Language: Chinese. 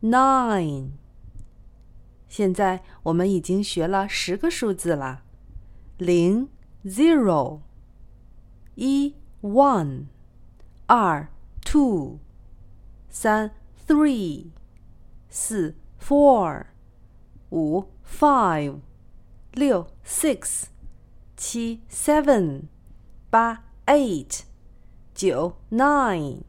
Nine。现在我们已经学了十个数字了：零 （zero）、一 （one）、二 （two）、三 （three）、四 （four）、五 （five）、六 （six）、七 （seven）、八 （eight）、九 （nine）。